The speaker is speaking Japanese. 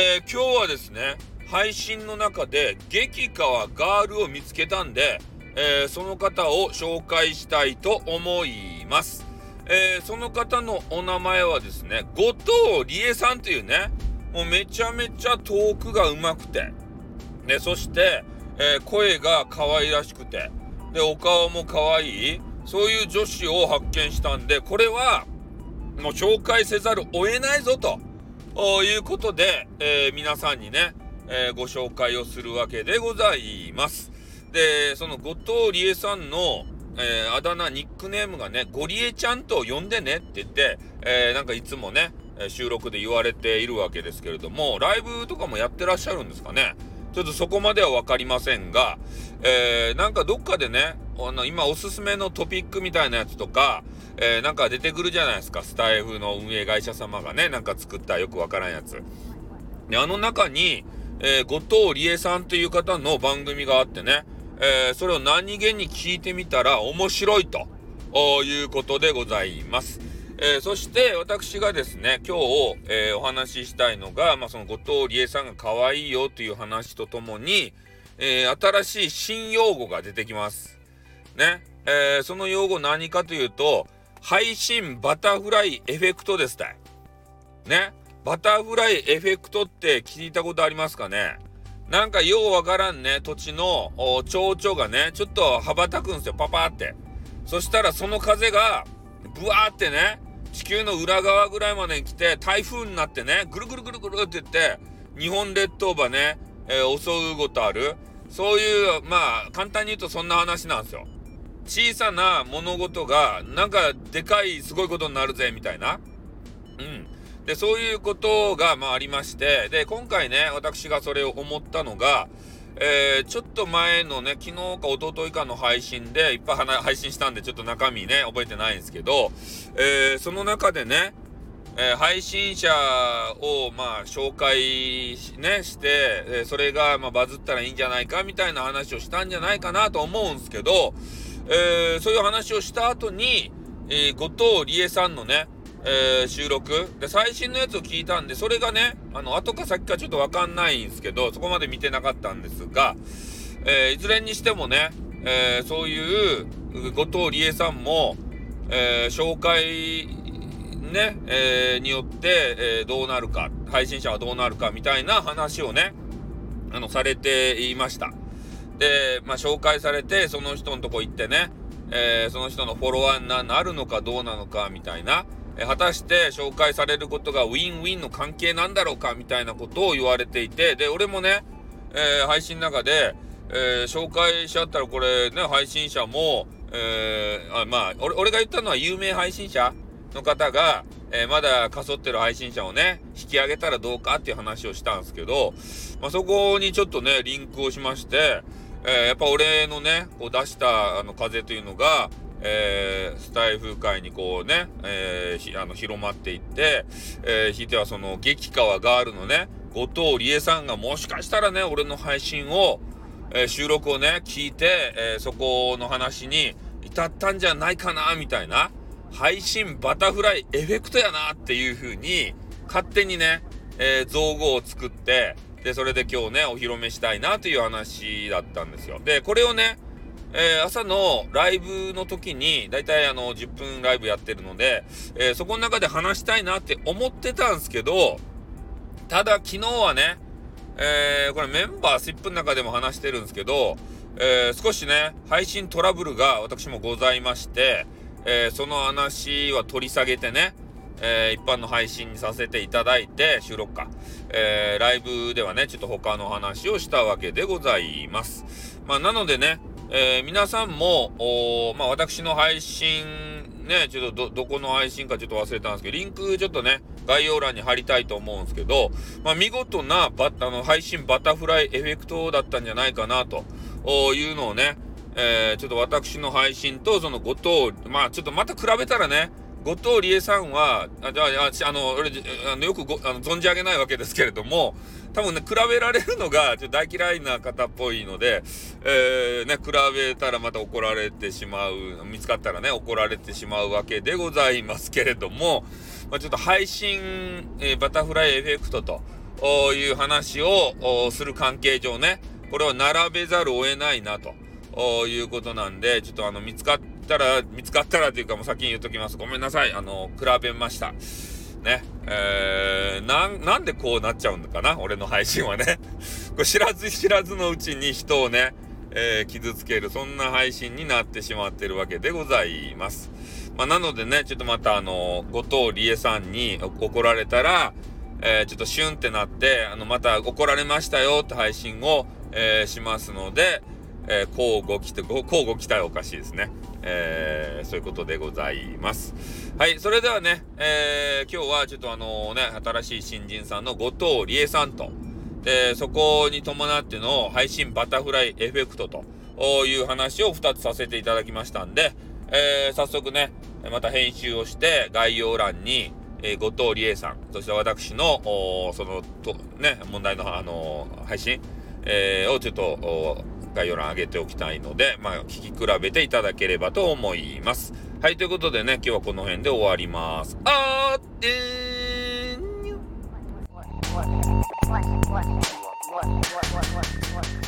えー、今日はですね、配信の中で激川ガールを見つけたんで、えー、その方を紹介したいと思います。えー、その方のお名前はですね、後藤理恵さんというね、もうめちゃめちゃトークが上手くて、で、そして、えー、声が可愛らしくて、で、お顔も可愛い、そういう女子を発見したんで、これは、もう紹介せざるを得ないぞということで、えー、皆さんにね、えー、ご紹介をするわけでございます。で、その後藤理恵さんの、えー、あだ名、ニックネームがね、ゴリエちゃんと呼んでねって言って、えー、なんかいつもね、収録で言われているわけですけれども、ライブとかもやってらっしゃるんですかね。ちょっとそこまでは分かりませんが、えー、なんかどっかでね、あの、今おすすめのトピックみたいなやつとか、えー、なんか出てくるじゃないですか。スタイフの運営会社様がね、なんか作ったよくわからんやつ。で、あの中に、えー、後藤理恵さんという方の番組があってね、えー、それを何気に聞いてみたら面白いということでございます。えー、そして私がですね、今日、えー、お話ししたいのが、まあ、その後藤理恵さんが可愛いよという話とともに、え、新しい新用語が出てきます。ね。えその用語何かというと、配信バタフライエフェクトですたい。ね？バタフライエフェクトって聞いたことありますかね？なんかようわからんね、土地の蝶々がね、ちょっと羽ばたくんですよ、パパって。そしたらその風が、ブワーってね、地球の裏側ぐらいまで来て、台風になってね、ぐるぐるぐるぐるって言って、日本列島ばね、えー、襲うことある。そういう、まあ、簡単に言うとそんな話なんですよ。小さな物事が、なんか、でかい、すごいことになるぜ、みたいな。うん。で、そういうことが、まあ、ありまして、で、今回ね、私がそれを思ったのが、えー、ちょっと前のね、昨日か一昨日かの配信で、いっぱい配信したんで、ちょっと中身ね、覚えてないんですけど、えー、その中でね、えー、配信者を、まあ、紹介ね、して、えそれが、まあ、バズったらいいんじゃないか、みたいな話をしたんじゃないかなと思うんですけど、えーそういう話をした後に、え後藤理恵さんのね、えー、収録。で最新のやつを聞いたんでそれがねあの後か先かちょっと分かんないんですけどそこまで見てなかったんですが、えー、いずれにしてもね、えー、そういう後藤理恵さんも、え紹介ね、えによって、えどうなるか配信者はどうなるかみたいな話をねあのされていました。で、まあ、紹介されてその人のとこ行ってね、えその人のフォロワーになるのかどうなのかみたいな。え果たして紹介されることがウィンウィンの関係なんだろうかみたいなことを言われていてで俺もね、えー、配信の中で、えー、紹介しちゃったらこれね配信者も、えー、あまあ俺俺が言ったのは有名配信者の方が、えまだかそってる配信者をね引き上げたらどうかっていう話をしたんですけど、まあ、そこにちょっとねリンクをしまして、えやっぱ俺のねこう出したあの風というのがえー、スタイフ界にこうね、えー、あの広まっていって、えー、ひいてはその激川ガールのね、後藤理恵さんがもしかしたらね、俺の配信を、えー、収録をね、聞いて、えー、そこの話に至ったんじゃないかな、みたいな、配信バタフライエフェクトやなっていう風に、勝手にね、えー、造語を作って、で、それで今日ね、お披露目したいなという話だったんですよ。で、これをね、えー、朝のライブの時に、だいたいあの、10分ライブやってるので、えー、そこの中で話したいなって思ってたんですけど、ただ昨日はね、えー、これメンバー SIP の中でも話してるんですけど、え少しね、配信トラブルが私もございまして、えその話は取り下げてね、えー一般の配信にさせていただいて、収録か、えライブではね、ちょっと他の話をしたわけでございます。まあ、なのでね、えー、皆さんもお、まあ、私の配信、ね、ちょっとど、どこの配信かちょっと忘れたんですけど、リンクちょっとね、概要欄に貼りたいと思うんですけど、まあ、見事なバあの配信バタフライエフェクトだったんじゃないかなというのをね、えー、ちょっと私の配信とその後藤、まあちょっとまた比べたらね、後藤理恵さんは、あ、じゃあ、あの、俺、あのよくごあの存じ上げないわけですけれども、多分ね、比べられるのが、ちょっと大嫌いな方っぽいので、えー、ね、比べたらまた怒られてしまう、見つかったらね、怒られてしまうわけでございますけれども、まあ、ちょっと配信、えー、バタフライエフェクトという話をする関係上ね、これを並べざるを得ないなと。いうことなんで、ちょっとあの、見つかったら、見つかったらというかもう先に言っときます。ごめんなさい。あの、比べました。ね。えー、なん、なんでこうなっちゃうんかな？俺の配信はね。これ知らず知らずのうちに人をね、えー、傷つける、そんな配信になってしまってるわけでございます。まあ、なのでね、ちょっとまたあの、後藤理恵さんに怒られたら、えー、ちょっとシュンってなって、あの、また怒られましたよって配信を、えー、しますので、えー、交互期待、交互期待おかしいですね。えー、そういうことでございます。はい、それではね、えー、今日はちょっとあのね、新しい新人さんの後藤理恵さんと、で、そこに伴っての配信バタフライエフェクトという話を2つさせていただきましたんで、えー、早速ね、また編集をして概要欄に、えー、後藤理恵さん、そして私の、その、と、ね、問題の、あのー、配信、えー、をちょっと、概要欄上げておきたいので、まあ、聞き比べていただければと思います。はい、ということでね、今日はこの辺で終わります。あーってーん